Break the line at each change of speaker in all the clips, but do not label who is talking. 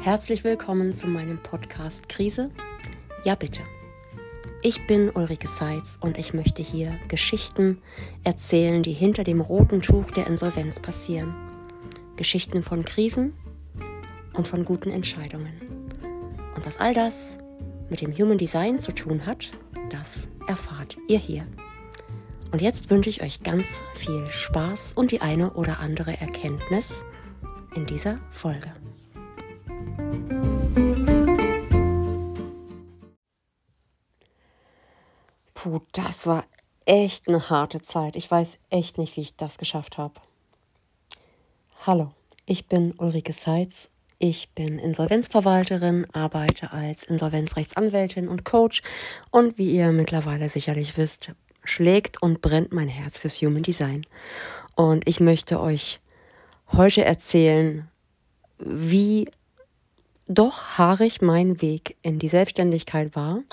Herzlich willkommen zu meinem Podcast Krise. Ja, bitte. Ich bin Ulrike Seitz und ich möchte hier Geschichten erzählen, die hinter dem roten Tuch der Insolvenz passieren. Geschichten von Krisen und von guten Entscheidungen. Und was all das mit dem Human Design zu tun hat, das erfahrt ihr hier. Und jetzt wünsche ich euch ganz viel Spaß und die eine oder andere Erkenntnis in dieser Folge. Puh, das war echt eine harte Zeit. Ich weiß echt nicht, wie ich das geschafft habe. Hallo, ich bin Ulrike Seitz. Ich bin Insolvenzverwalterin, arbeite als Insolvenzrechtsanwältin und Coach und wie ihr mittlerweile sicherlich wisst, schlägt und brennt mein Herz fürs Human Design. Und ich möchte euch heute erzählen, wie doch haarig mein Weg in die Selbstständigkeit war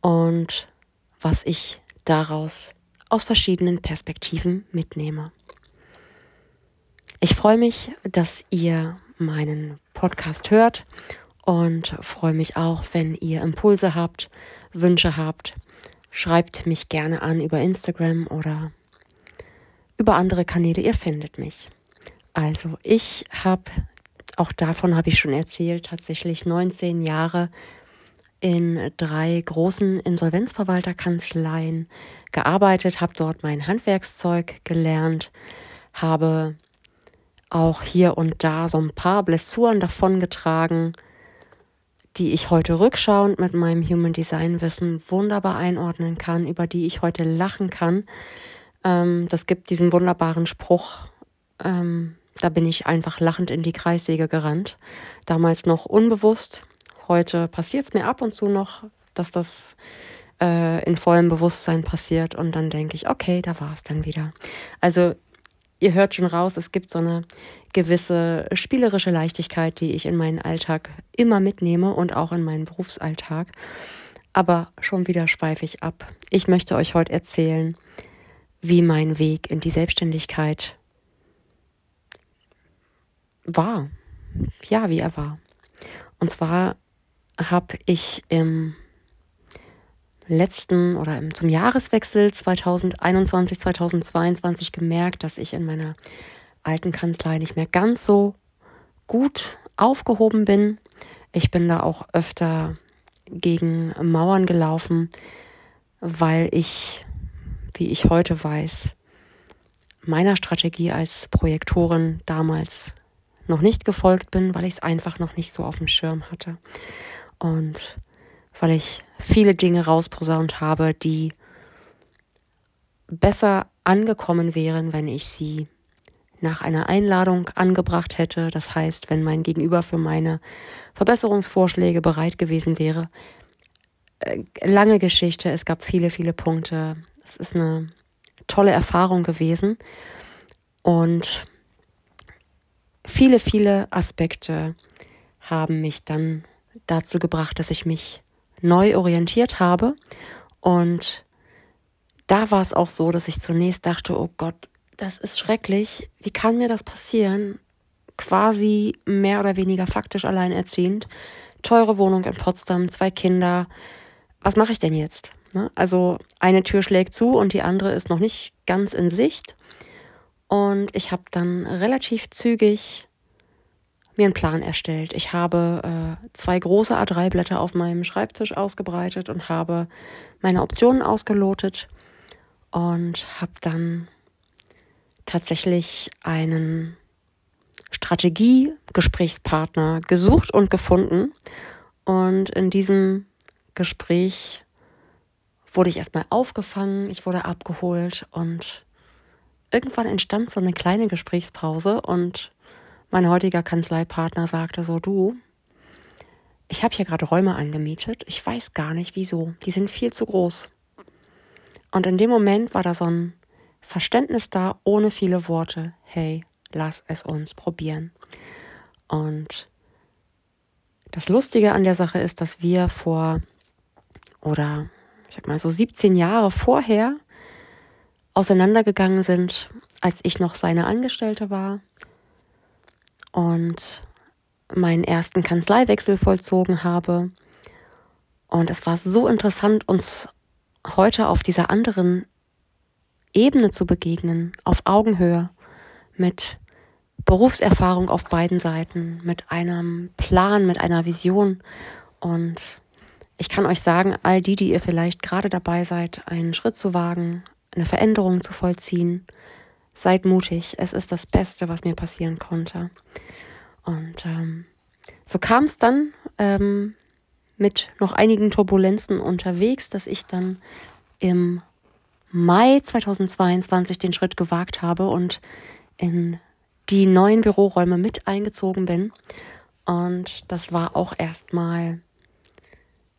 und was ich daraus aus verschiedenen Perspektiven mitnehme. Ich freue mich, dass ihr meinen Podcast hört und freue mich auch, wenn ihr Impulse habt, Wünsche habt. Schreibt mich gerne an über Instagram oder über andere Kanäle. Ihr findet mich. Also ich habe, auch davon habe ich schon erzählt, tatsächlich 19 Jahre in drei großen Insolvenzverwalterkanzleien gearbeitet, habe dort mein Handwerkszeug gelernt, habe auch hier und da so ein paar Blessuren davongetragen, die ich heute rückschauend mit meinem Human Design Wissen wunderbar einordnen kann, über die ich heute lachen kann. Ähm, das gibt diesen wunderbaren Spruch, ähm, da bin ich einfach lachend in die Kreissäge gerannt. Damals noch unbewusst, Heute passiert es mir ab und zu noch, dass das äh, in vollem Bewusstsein passiert und dann denke ich, okay, da war es dann wieder. Also ihr hört schon raus, es gibt so eine gewisse spielerische Leichtigkeit, die ich in meinen Alltag immer mitnehme und auch in meinen Berufsalltag. Aber schon wieder schweife ich ab. Ich möchte euch heute erzählen, wie mein Weg in die Selbstständigkeit war. Ja, wie er war. Und zwar habe ich im letzten oder im, zum Jahreswechsel 2021, 2022 gemerkt, dass ich in meiner alten Kanzlei nicht mehr ganz so gut aufgehoben bin. Ich bin da auch öfter gegen Mauern gelaufen, weil ich, wie ich heute weiß, meiner Strategie als Projektorin damals noch nicht gefolgt bin, weil ich es einfach noch nicht so auf dem Schirm hatte und weil ich viele Dinge rausposaunt habe, die besser angekommen wären, wenn ich sie nach einer Einladung angebracht hätte. Das heißt, wenn mein Gegenüber für meine Verbesserungsvorschläge bereit gewesen wäre. Äh, lange Geschichte, es gab viele, viele Punkte. Es ist eine tolle Erfahrung gewesen und viele, viele Aspekte haben mich dann dazu gebracht, dass ich mich neu orientiert habe. Und da war es auch so, dass ich zunächst dachte, oh Gott, das ist schrecklich. Wie kann mir das passieren? Quasi mehr oder weniger faktisch alleinerziehend. Teure Wohnung in Potsdam, zwei Kinder. Was mache ich denn jetzt? Ne? Also eine Tür schlägt zu und die andere ist noch nicht ganz in Sicht. Und ich habe dann relativ zügig mir einen Plan erstellt. Ich habe äh, zwei große A3-Blätter auf meinem Schreibtisch ausgebreitet und habe meine Optionen ausgelotet und habe dann tatsächlich einen Strategie-Gesprächspartner gesucht und gefunden. Und in diesem Gespräch wurde ich erstmal aufgefangen, ich wurde abgeholt und irgendwann entstand so eine kleine Gesprächspause und mein heutiger Kanzleipartner sagte so, du, ich habe hier gerade Räume angemietet, ich weiß gar nicht wieso, die sind viel zu groß. Und in dem Moment war da so ein Verständnis da, ohne viele Worte, hey, lass es uns probieren. Und das Lustige an der Sache ist, dass wir vor, oder ich sag mal so 17 Jahre vorher auseinandergegangen sind, als ich noch seine Angestellte war und meinen ersten Kanzleiwechsel vollzogen habe. Und es war so interessant, uns heute auf dieser anderen Ebene zu begegnen, auf Augenhöhe, mit Berufserfahrung auf beiden Seiten, mit einem Plan, mit einer Vision. Und ich kann euch sagen, all die, die ihr vielleicht gerade dabei seid, einen Schritt zu wagen, eine Veränderung zu vollziehen, seid mutig. Es ist das Beste, was mir passieren konnte. Und ähm, so kam es dann ähm, mit noch einigen Turbulenzen unterwegs, dass ich dann im Mai 2022 den Schritt gewagt habe und in die neuen Büroräume mit eingezogen bin. Und das war auch erstmal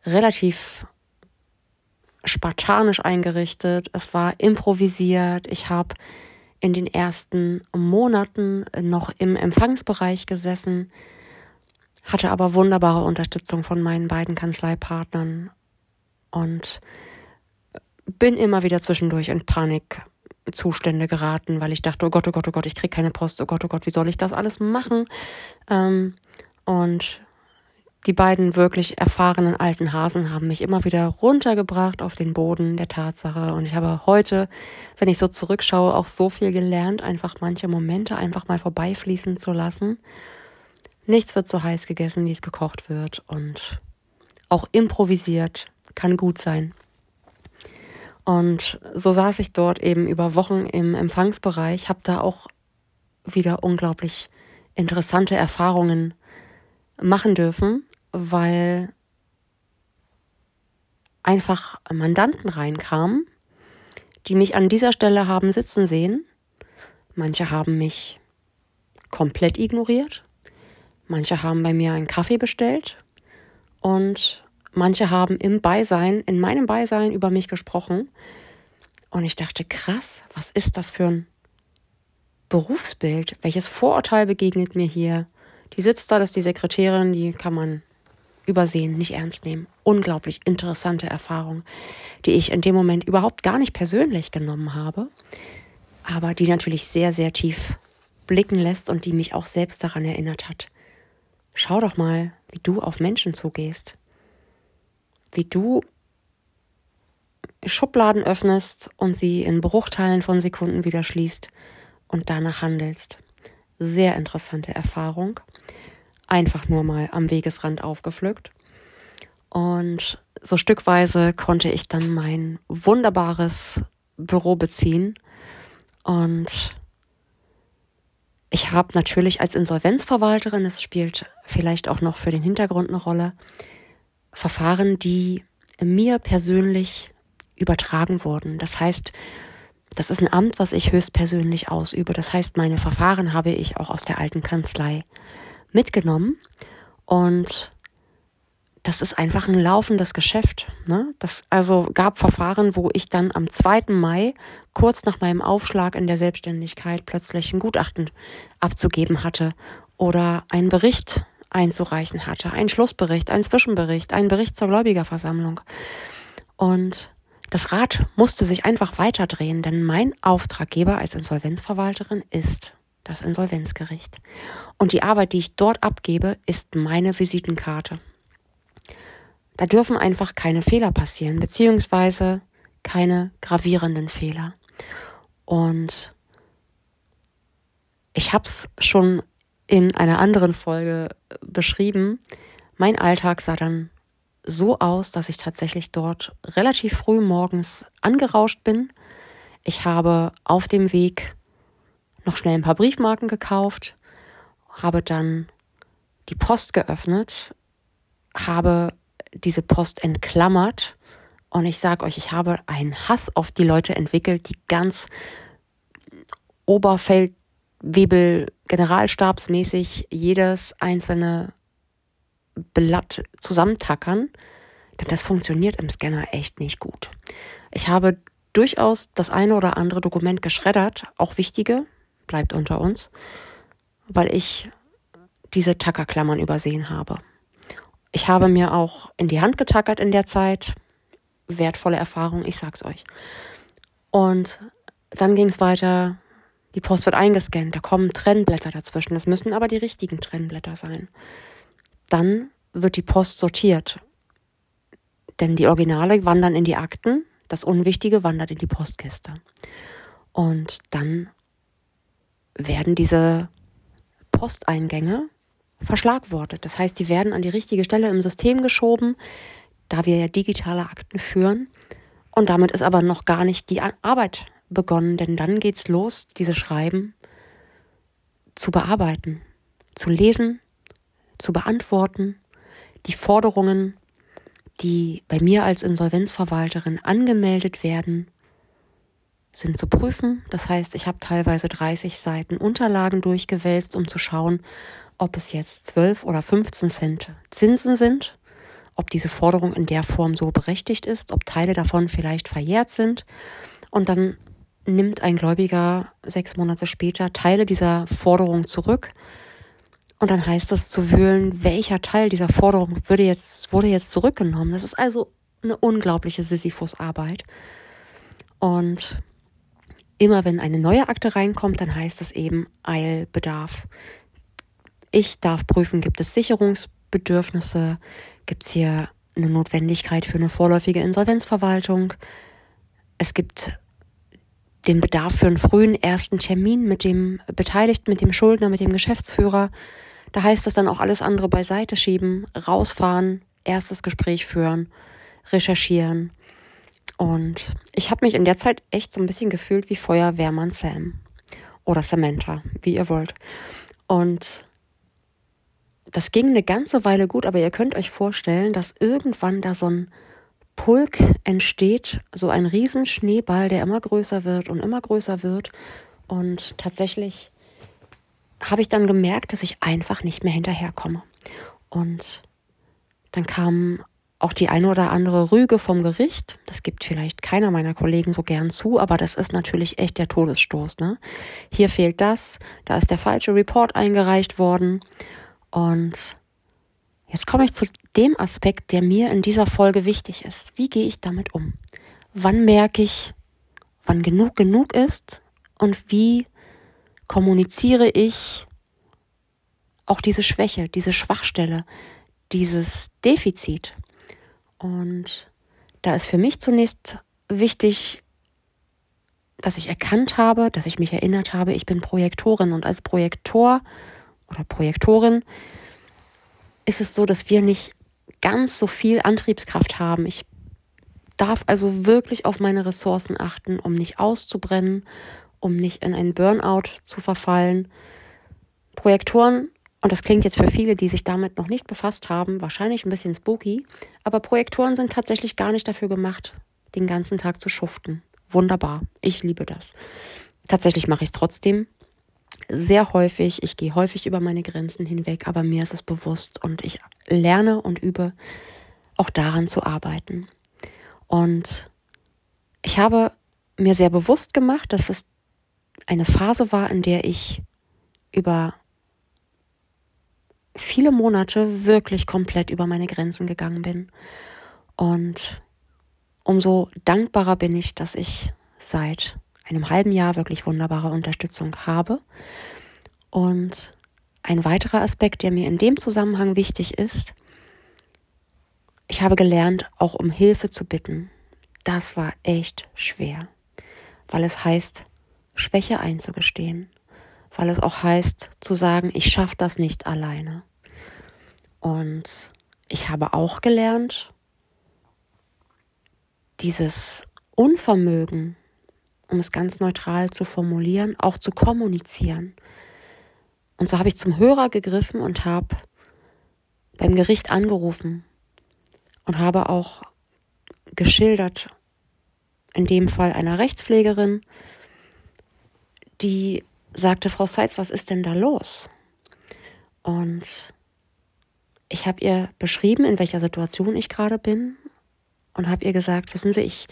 relativ spartanisch eingerichtet. Es war improvisiert. Ich habe in den ersten Monaten noch im Empfangsbereich gesessen, hatte aber wunderbare Unterstützung von meinen beiden Kanzleipartnern und bin immer wieder zwischendurch in Panikzustände geraten, weil ich dachte, oh Gott, oh Gott, oh Gott, ich kriege keine Post, oh Gott, oh Gott, wie soll ich das alles machen? Ähm, und die beiden wirklich erfahrenen alten Hasen haben mich immer wieder runtergebracht auf den Boden der Tatsache. Und ich habe heute, wenn ich so zurückschaue, auch so viel gelernt, einfach manche Momente einfach mal vorbeifließen zu lassen. Nichts wird so heiß gegessen, wie es gekocht wird. Und auch improvisiert kann gut sein. Und so saß ich dort eben über Wochen im Empfangsbereich, habe da auch wieder unglaublich interessante Erfahrungen machen dürfen weil einfach Mandanten reinkamen, die mich an dieser Stelle haben sitzen sehen. Manche haben mich komplett ignoriert. Manche haben bei mir einen Kaffee bestellt. Und manche haben im Beisein, in meinem Beisein über mich gesprochen. Und ich dachte, krass, was ist das für ein Berufsbild? Welches Vorurteil begegnet mir hier? Die sitzt da, das ist die Sekretärin, die kann man übersehen, nicht ernst nehmen. Unglaublich interessante Erfahrung, die ich in dem Moment überhaupt gar nicht persönlich genommen habe, aber die natürlich sehr, sehr tief blicken lässt und die mich auch selbst daran erinnert hat. Schau doch mal, wie du auf Menschen zugehst, wie du Schubladen öffnest und sie in Bruchteilen von Sekunden wieder schließt und danach handelst. Sehr interessante Erfahrung einfach nur mal am Wegesrand aufgepflückt. Und so stückweise konnte ich dann mein wunderbares Büro beziehen. Und ich habe natürlich als Insolvenzverwalterin, es spielt vielleicht auch noch für den Hintergrund eine Rolle, Verfahren, die mir persönlich übertragen wurden. Das heißt, das ist ein Amt, was ich höchstpersönlich ausübe. Das heißt, meine Verfahren habe ich auch aus der alten Kanzlei mitgenommen und das ist einfach ein laufendes Geschäft. Ne? Das also gab Verfahren, wo ich dann am 2. Mai, kurz nach meinem Aufschlag in der Selbstständigkeit, plötzlich ein Gutachten abzugeben hatte oder einen Bericht einzureichen hatte, einen Schlussbericht, einen Zwischenbericht, einen Bericht zur Gläubigerversammlung. Und das Rad musste sich einfach weiterdrehen, denn mein Auftraggeber als Insolvenzverwalterin ist das Insolvenzgericht. Und die Arbeit, die ich dort abgebe, ist meine Visitenkarte. Da dürfen einfach keine Fehler passieren, beziehungsweise keine gravierenden Fehler. Und ich habe es schon in einer anderen Folge beschrieben. Mein Alltag sah dann so aus, dass ich tatsächlich dort relativ früh morgens angerauscht bin. Ich habe auf dem Weg noch schnell ein paar Briefmarken gekauft, habe dann die Post geöffnet, habe diese Post entklammert und ich sage euch, ich habe einen Hass auf die Leute entwickelt, die ganz Oberfeldwebel generalstabsmäßig jedes einzelne Blatt zusammentackern, denn das funktioniert im Scanner echt nicht gut. Ich habe durchaus das eine oder andere Dokument geschreddert, auch wichtige, bleibt unter uns, weil ich diese Tackerklammern übersehen habe. Ich habe mir auch in die Hand getackert in der Zeit. Wertvolle Erfahrung, ich sag's euch. Und dann ging es weiter. Die Post wird eingescannt, da kommen Trennblätter dazwischen. Das müssen aber die richtigen Trennblätter sein. Dann wird die Post sortiert. Denn die Originale wandern in die Akten, das Unwichtige wandert in die Postkiste. Und dann werden diese Posteingänge verschlagwortet. Das heißt, die werden an die richtige Stelle im System geschoben, da wir ja digitale Akten führen. Und damit ist aber noch gar nicht die Arbeit begonnen, denn dann geht's los, diese Schreiben zu bearbeiten, zu lesen, zu beantworten, die Forderungen, die bei mir als Insolvenzverwalterin angemeldet werden, sind zu prüfen. Das heißt, ich habe teilweise 30 Seiten Unterlagen durchgewälzt, um zu schauen, ob es jetzt 12 oder 15 Cent Zinsen sind, ob diese Forderung in der Form so berechtigt ist, ob Teile davon vielleicht verjährt sind. Und dann nimmt ein Gläubiger sechs Monate später Teile dieser Forderung zurück. Und dann heißt es zu wühlen, welcher Teil dieser Forderung würde jetzt, wurde jetzt zurückgenommen. Das ist also eine unglaubliche Sisyphus-Arbeit. Und immer wenn eine neue Akte reinkommt, dann heißt es eben Eilbedarf. Ich darf prüfen, gibt es Sicherungsbedürfnisse, gibt es hier eine Notwendigkeit für eine vorläufige Insolvenzverwaltung. Es gibt den Bedarf für einen frühen ersten Termin mit dem Beteiligten, mit dem Schuldner, mit dem Geschäftsführer. Da heißt es dann auch alles andere beiseite schieben, rausfahren, erstes Gespräch führen, recherchieren. Und ich habe mich in der Zeit echt so ein bisschen gefühlt wie Feuerwehrmann Sam oder Samantha, wie ihr wollt. Und das ging eine ganze Weile gut, aber ihr könnt euch vorstellen, dass irgendwann da so ein Pulk entsteht, so ein Riesenschneeball, der immer größer wird und immer größer wird. Und tatsächlich habe ich dann gemerkt, dass ich einfach nicht mehr hinterherkomme. Und dann kam auch die eine oder andere Rüge vom Gericht. Das gibt vielleicht keiner meiner Kollegen so gern zu, aber das ist natürlich echt der Todesstoß. Ne? Hier fehlt das, da ist der falsche Report eingereicht worden. Und Jetzt komme ich zu dem Aspekt, der mir in dieser Folge wichtig ist. Wie gehe ich damit um? Wann merke ich, wann genug genug ist und wie kommuniziere ich auch diese Schwäche, diese Schwachstelle, dieses Defizit? Und da ist für mich zunächst wichtig, dass ich erkannt habe, dass ich mich erinnert habe, ich bin Projektorin und als Projektor oder Projektorin ist es so, dass wir nicht ganz so viel Antriebskraft haben. Ich darf also wirklich auf meine Ressourcen achten, um nicht auszubrennen, um nicht in einen Burnout zu verfallen. Projektoren, und das klingt jetzt für viele, die sich damit noch nicht befasst haben, wahrscheinlich ein bisschen spooky, aber Projektoren sind tatsächlich gar nicht dafür gemacht, den ganzen Tag zu schuften. Wunderbar, ich liebe das. Tatsächlich mache ich es trotzdem, sehr häufig, ich gehe häufig über meine Grenzen hinweg, aber mir ist es bewusst und ich lerne und übe auch daran zu arbeiten. Und ich habe mir sehr bewusst gemacht, dass es eine Phase war, in der ich über viele Monate wirklich komplett über meine Grenzen gegangen bin. Und umso dankbarer bin ich, dass ich seit einem halben Jahr wirklich wunderbare Unterstützung habe. Und ein weiterer Aspekt, der mir in dem Zusammenhang wichtig ist, ich habe gelernt, auch um Hilfe zu bitten. Das war echt schwer, weil es heißt, Schwäche einzugestehen, weil es auch heißt, zu sagen, ich schaffe das nicht alleine. Und ich habe auch gelernt, dieses Unvermögen, um es ganz neutral zu formulieren, auch zu kommunizieren. Und so habe ich zum Hörer gegriffen und habe beim Gericht angerufen und habe auch geschildert, in dem Fall einer Rechtspflegerin, die sagte, Frau Seitz, was ist denn da los? Und ich habe ihr beschrieben, in welcher Situation ich gerade bin und habe ihr gesagt, wissen Sie, ich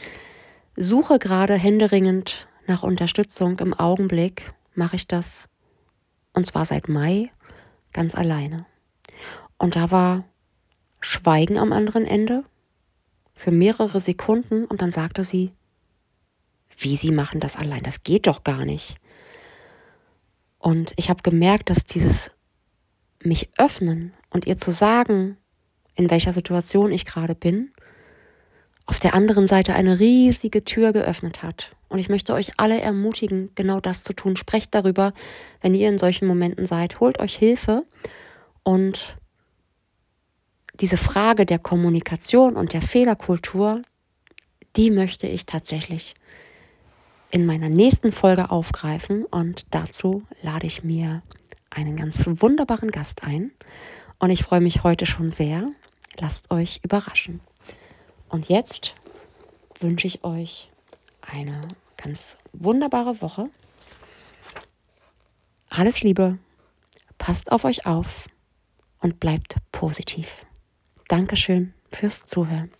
suche gerade händeringend nach Unterstützung. Im Augenblick mache ich das, und zwar seit Mai, ganz alleine. Und da war Schweigen am anderen Ende für mehrere Sekunden und dann sagte sie, wie Sie machen das allein, das geht doch gar nicht. Und ich habe gemerkt, dass dieses mich öffnen und ihr zu sagen, in welcher Situation ich gerade bin, auf der anderen Seite eine riesige Tür geöffnet hat. Und ich möchte euch alle ermutigen, genau das zu tun. Sprecht darüber, wenn ihr in solchen Momenten seid. Holt euch Hilfe und diese Frage der Kommunikation und der Fehlerkultur, die möchte ich tatsächlich in meiner nächsten Folge aufgreifen und dazu lade ich mir einen ganz wunderbaren Gast ein und ich freue mich heute schon sehr. Lasst euch überraschen. Und jetzt wünsche ich euch eine ganz wunderbare Woche. Alles Liebe, passt auf euch auf und bleibt positiv. Dankeschön fürs Zuhören.